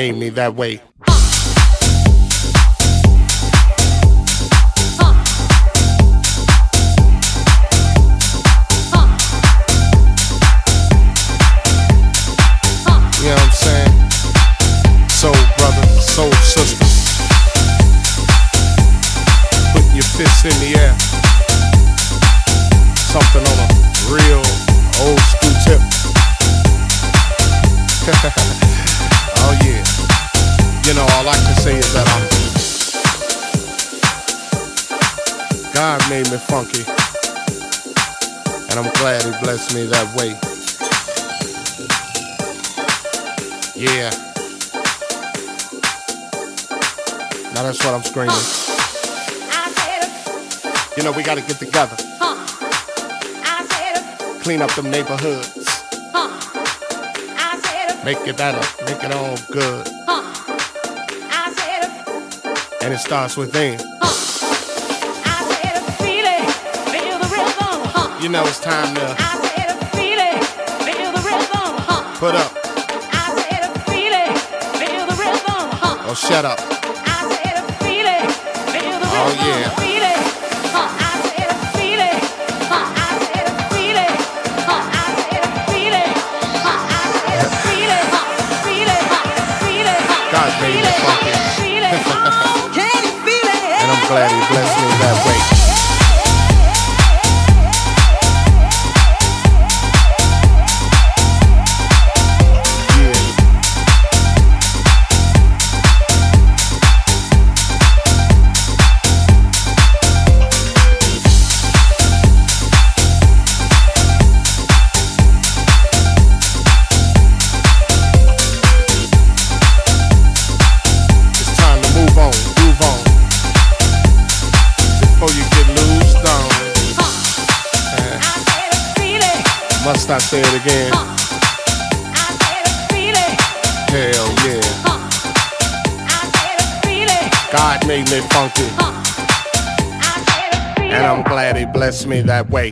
made me that way. Me that way. Yeah. Now that's what I'm screaming. You know, we gotta get together. Clean up them neighborhoods. Make it better. Make it all good. And it starts within. You know it's time to put up. Or oh, shut up. Oh yeah. God made me funky. And I'm glad he blessed me that way. Must I say it again? Hell yeah. God made me funky. And I'm glad he blessed me that way.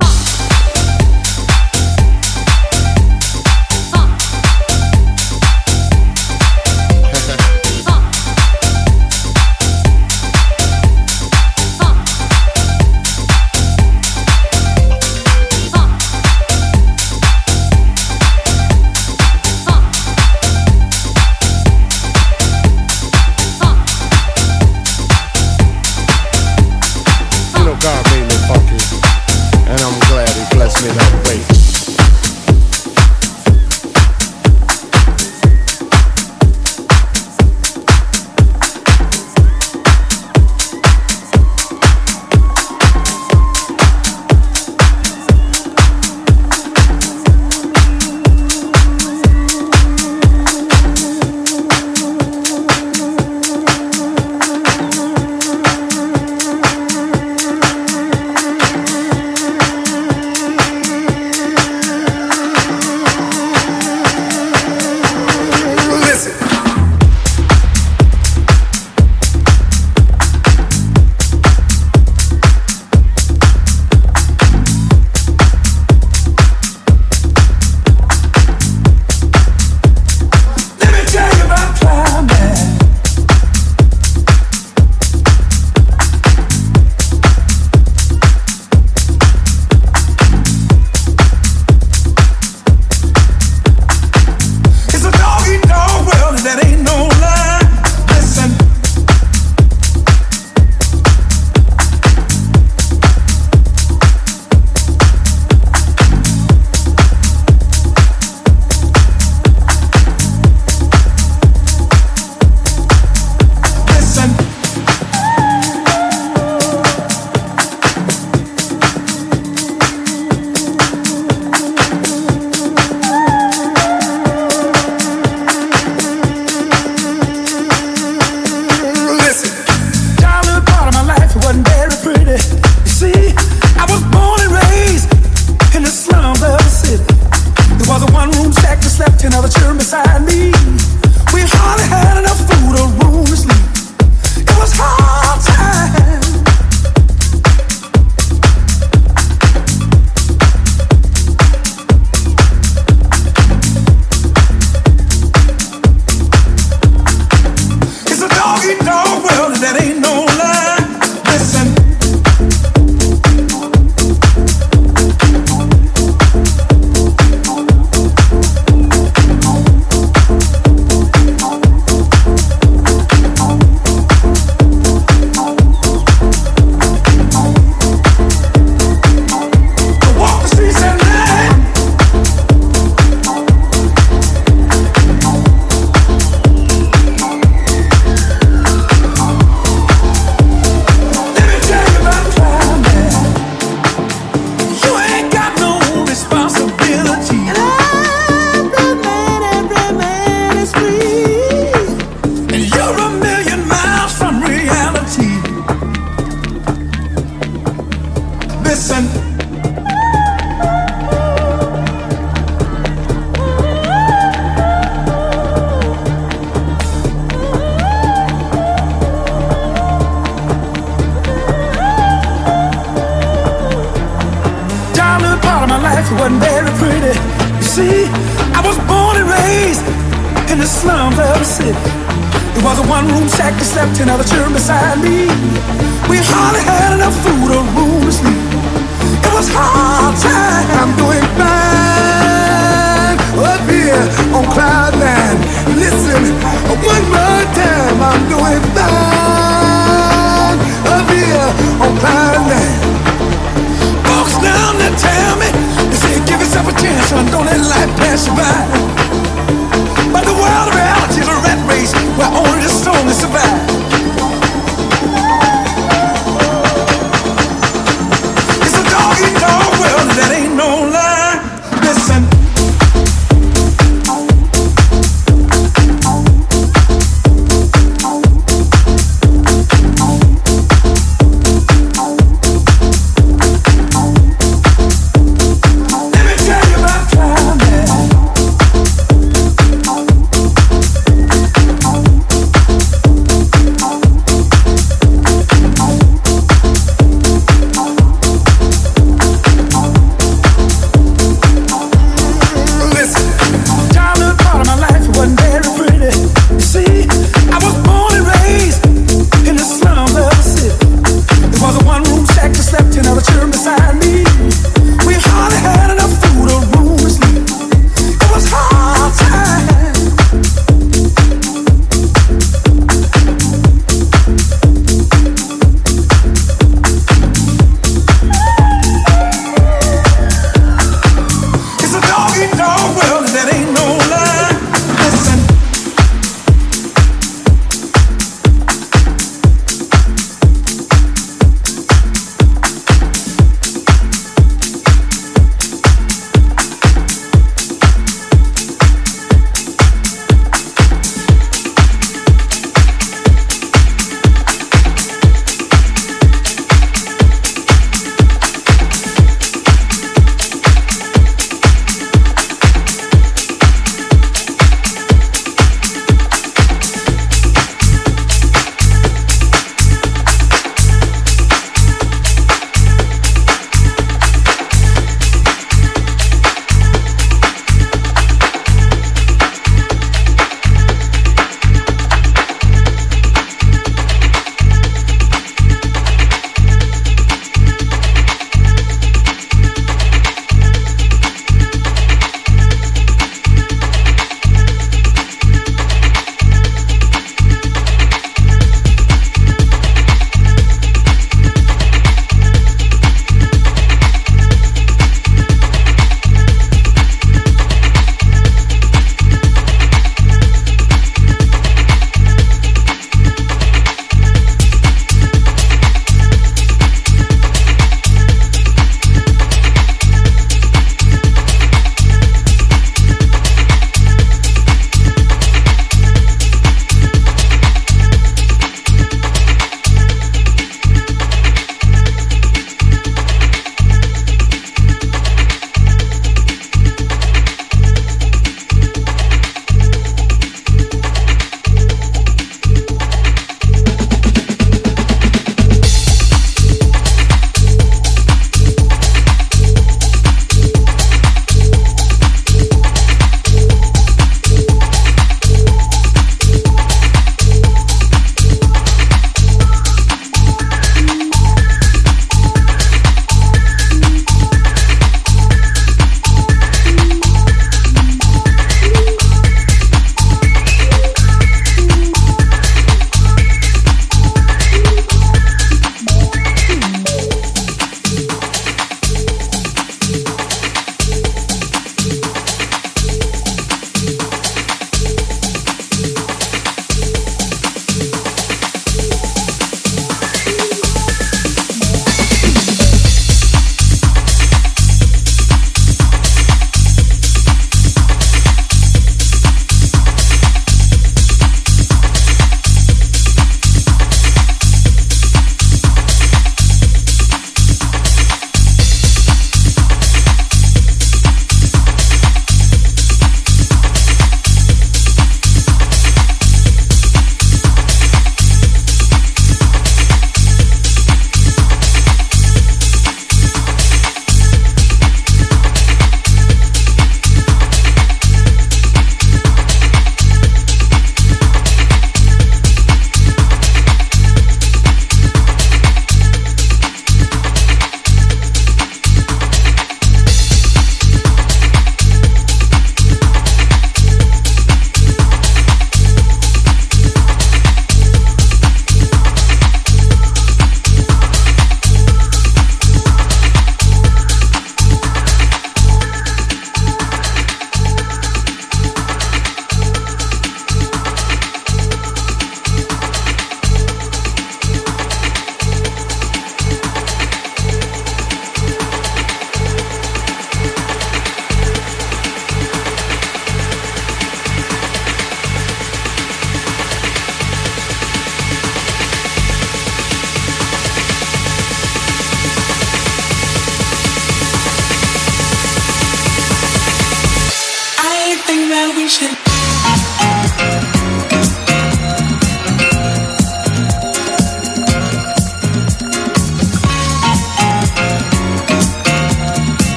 City. It was a one-room shack that slept in another children beside me. We hardly had enough food or room to sleep. It was hard time. I'm doing fine up here on cloud nine. Listen, one more time. I'm doing fine up here on cloud nine. Folks down there tell me, they say give yourself a chance, son. Don't let life pass you by. But the world of where only the strongest survive.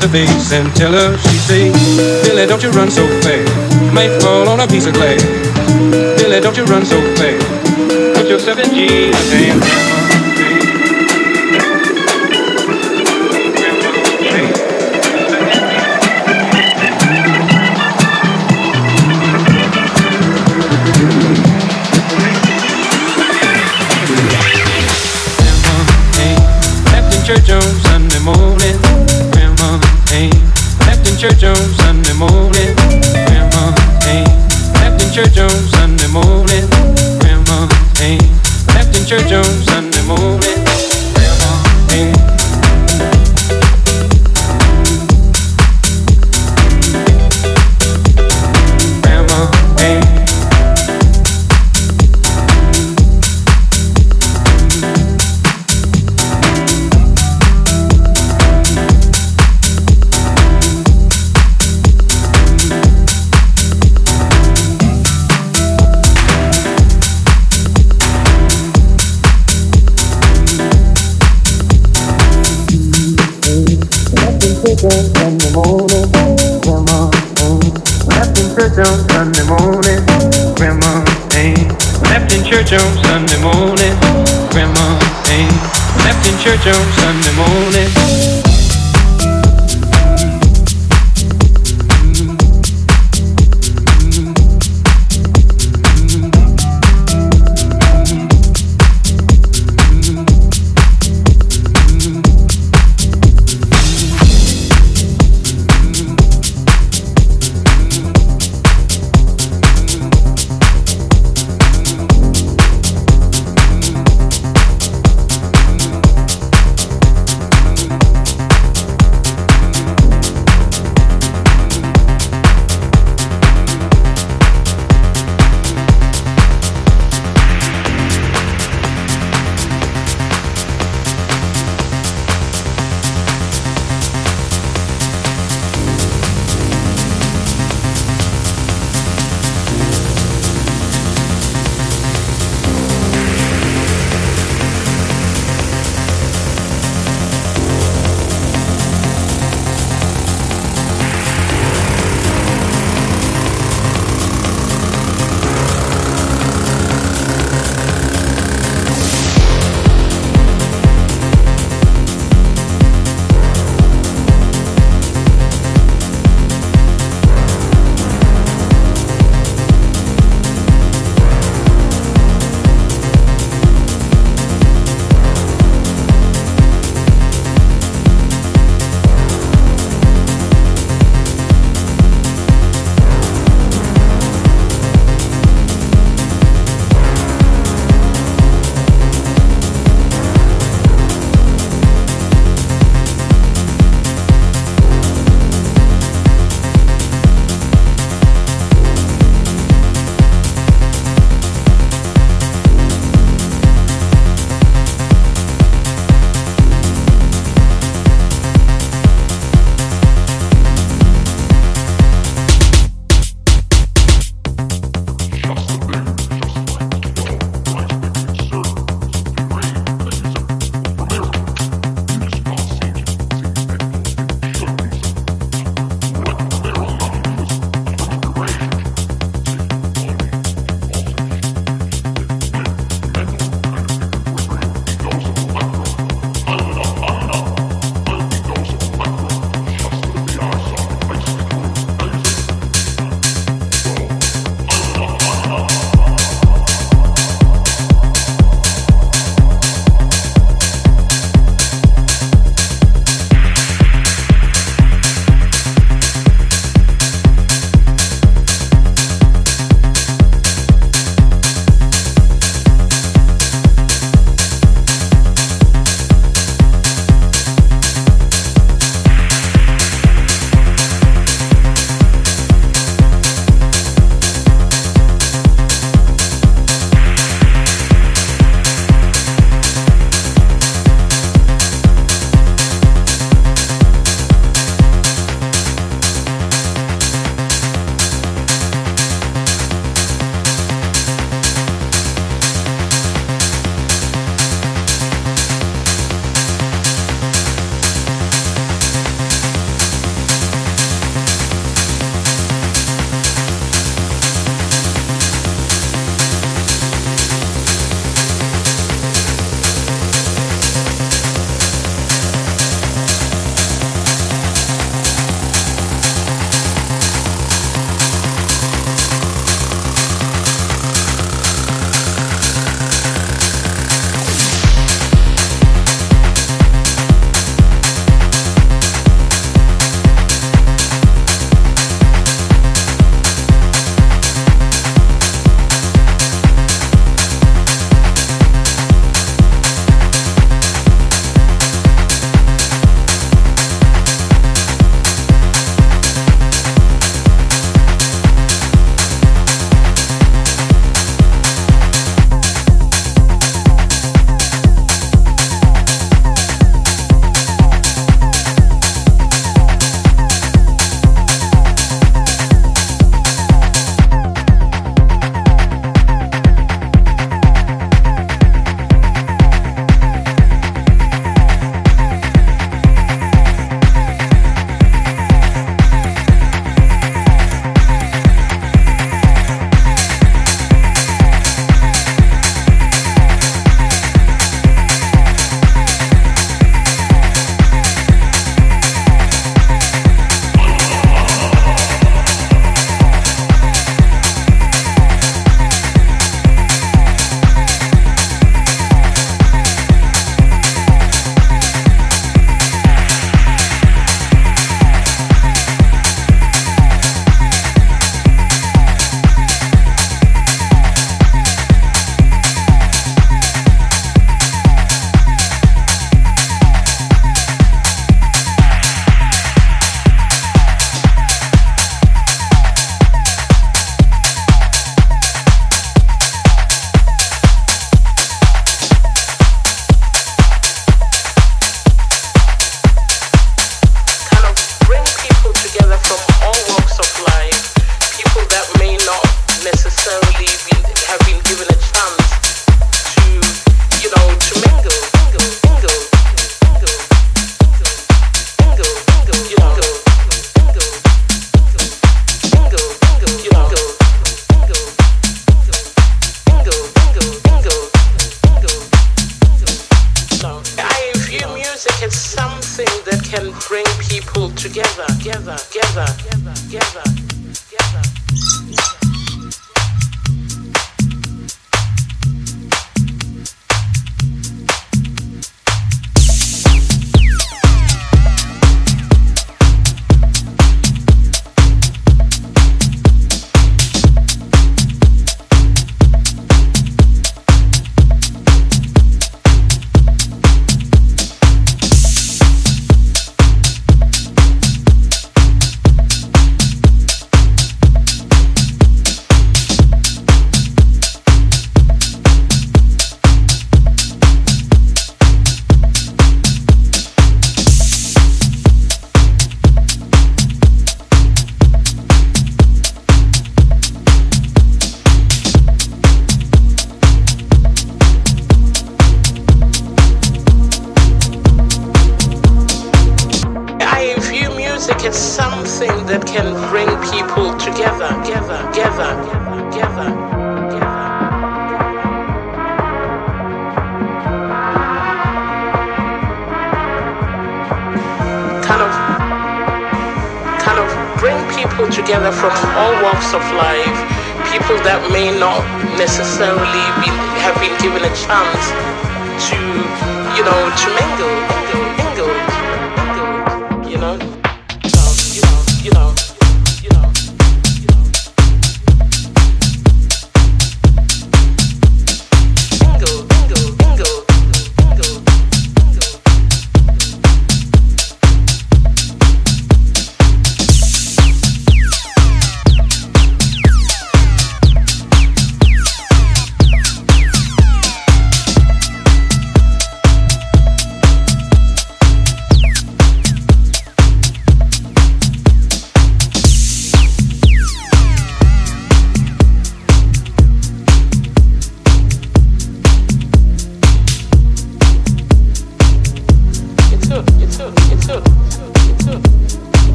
The face and tell her she say, Billy, don't you run so fast. Might fall on a piece of glass. Billy, don't you run so fast. Put yourself in Jesus' hands.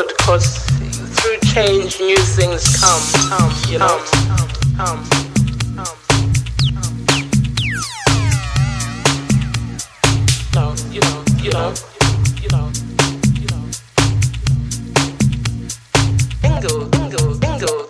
good because through change new things come, come, you know, come. come. You know, you know, you know, you know. Bingo, bingo, bingo.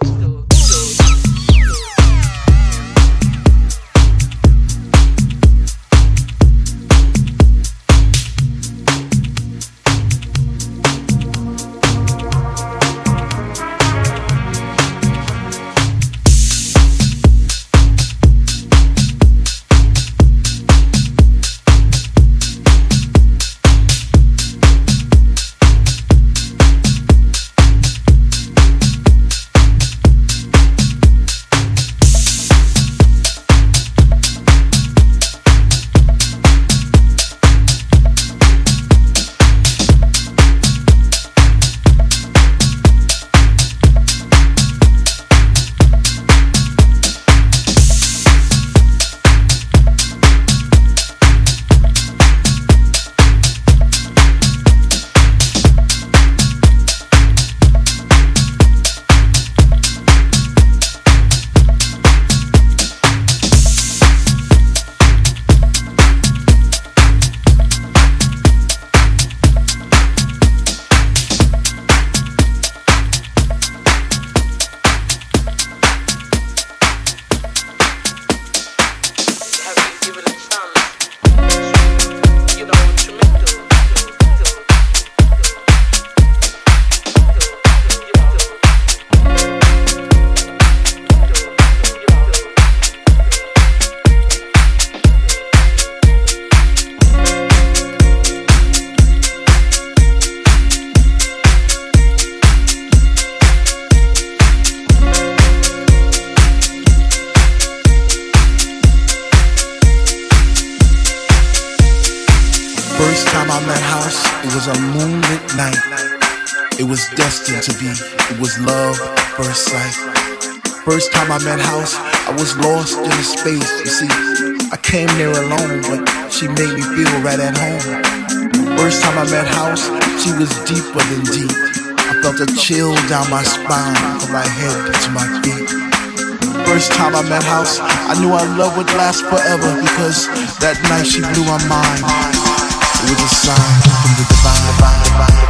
Destined to be. It was love at first sight. First time I met House, I was lost in the space. You see, I came there alone, but she made me feel right at home. First time I met House, she was deeper than deep. I felt a chill down my spine from my head to my feet. First time I met House, I knew our love would last forever because that night she blew my mind. It was a sign from the divine, divine, divine,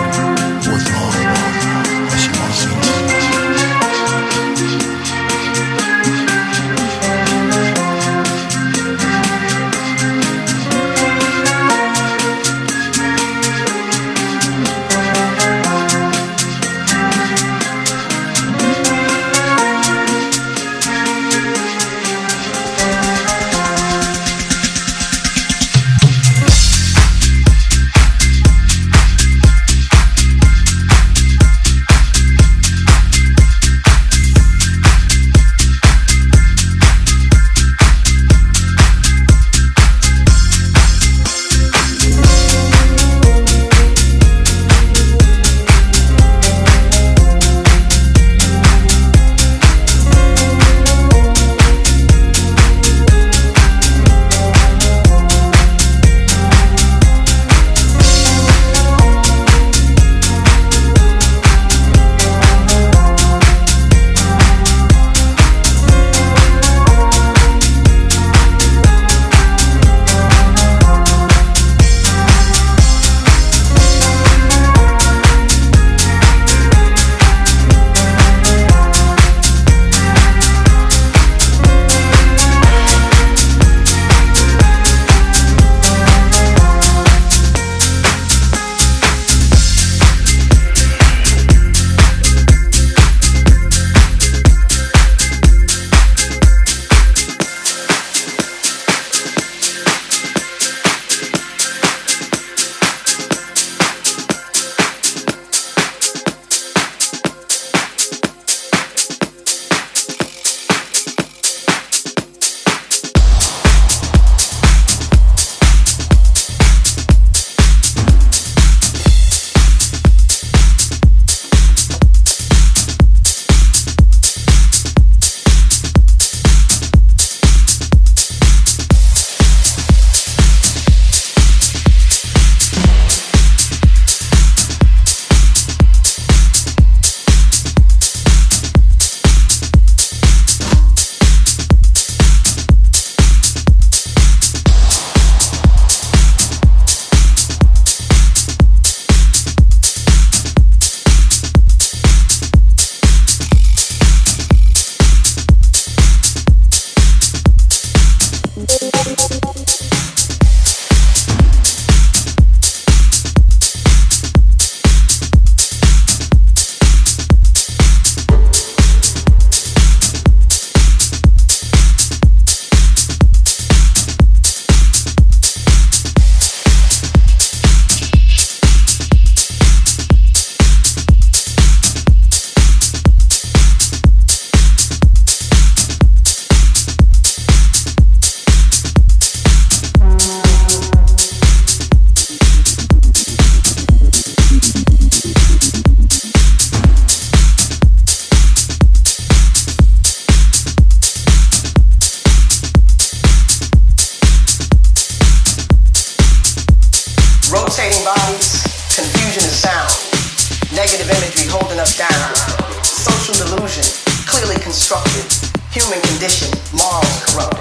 constructed, human condition, morals corrupted,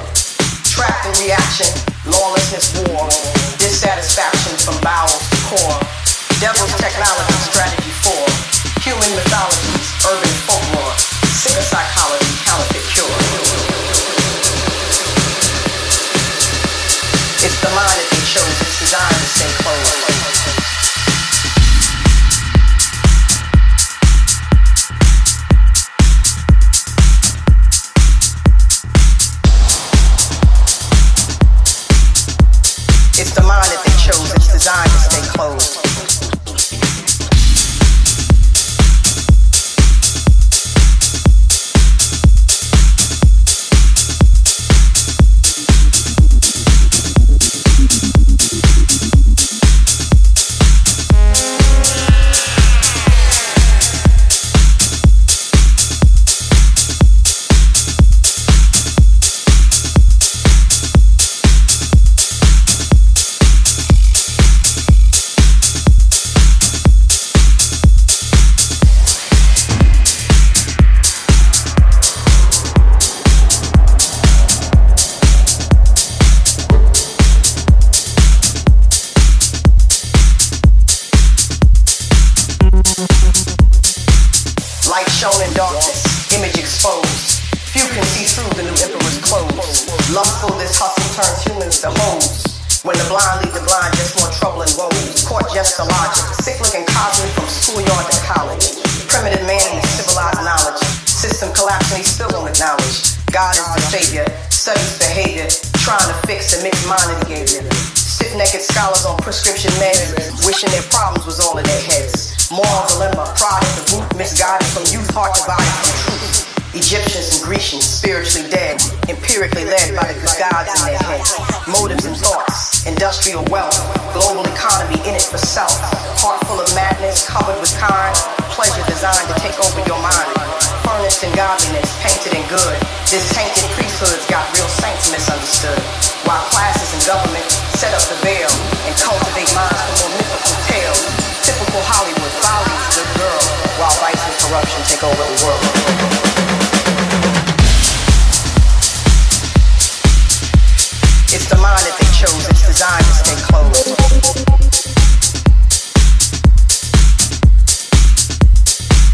trapped in reaction, lawlessness, war, dissatisfaction from bowels to core, devil's technology, strategy for, human mythologies, urban folklore, sicker psychology, gods in their heads. Motives and thoughts, industrial wealth, global economy in it for self. Heart full of madness, covered with kind, pleasure designed to take over your mind. Furnished in godliness, painted in good. This tainted priesthood's got real saints misunderstood. While classes and government set up the veil and cultivate minds for more mythical tales. Typical Hollywood, follies, good girl, while vice and corruption take over the world. Mind that they chose, it's designed to stay closed.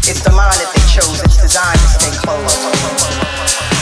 It's the mind that they chose, it's designed to stay closed.